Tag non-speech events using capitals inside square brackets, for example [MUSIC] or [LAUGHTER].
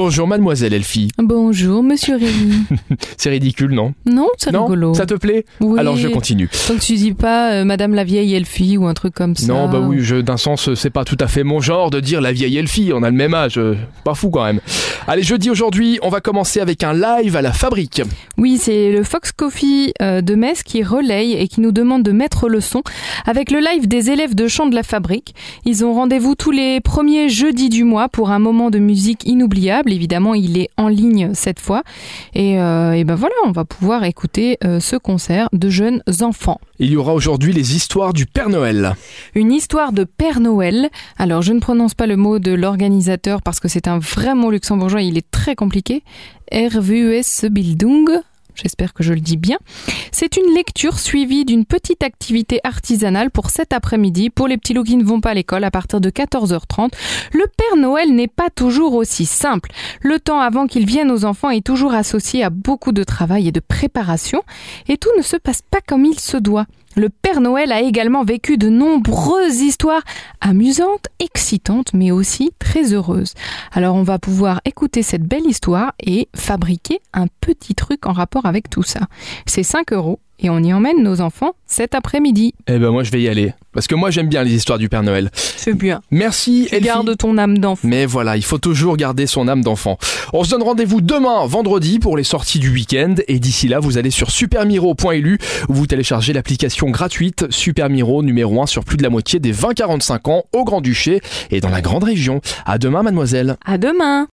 Bonjour mademoiselle Elfie. Bonjour, monsieur Rémi. [LAUGHS] C'est ridicule, non? Non, c'est rigolo. Ça te plaît? Oui. Alors je continue. Tant que tu dis pas euh, Madame la vieille Elfie ou un truc comme ça. Non, bah oui, je- d'un sens, c'est pas tout à fait mon genre de dire la vieille Elfie, on a le même âge, euh, pas fou quand même. Allez, jeudi aujourd'hui, on va commencer avec un live à la fabrique. Oui, c'est le Fox Coffee euh, de Metz qui relaye et qui nous demande de mettre le son avec le live des élèves de chant de la fabrique. Ils ont rendez-vous tous les premiers jeudis du mois pour un moment de musique inoubliable. Évidemment, il est en ligne cette fois. Et, euh, et ben voilà, on va pouvoir écouter euh, ce concert de jeunes enfants. Il y aura aujourd'hui les histoires du Père Noël. Une histoire de Père Noël. Alors, je ne prononce pas le mot de l'organisateur parce que c'est un vrai mot luxembourgeois, il est très compliqué. RVUS Bildung. J'espère que je le dis bien. C'est une lecture suivie d'une petite activité artisanale pour cet après-midi pour les petits loups qui ne vont pas à l'école à partir de 14h30. Le Père Noël n'est pas toujours aussi simple. Le temps avant qu'il vienne aux enfants est toujours associé à beaucoup de travail et de préparation et tout ne se passe pas comme il se doit. Le Père Noël a également vécu de nombreuses histoires amusantes, excitantes, mais aussi très heureuses. Alors on va pouvoir écouter cette belle histoire et fabriquer un petit truc en rapport avec tout ça. C'est 5 euros et on y emmène nos enfants cet après-midi. Eh ben moi je vais y aller, parce que moi j'aime bien les histoires du Père Noël. C'est bien. Merci Tu Elfie. gardes ton âme d'enfant. Mais voilà, il faut toujours garder son âme d'enfant. On se donne rendez-vous demain, vendredi, pour les sorties du week-end. Et d'ici là, vous allez sur supermiro.lu où vous téléchargez l'application gratuite Super Miro numéro 1 sur plus de la moitié des 20-45 ans au Grand-Duché et dans la grande région. À demain, mademoiselle. À demain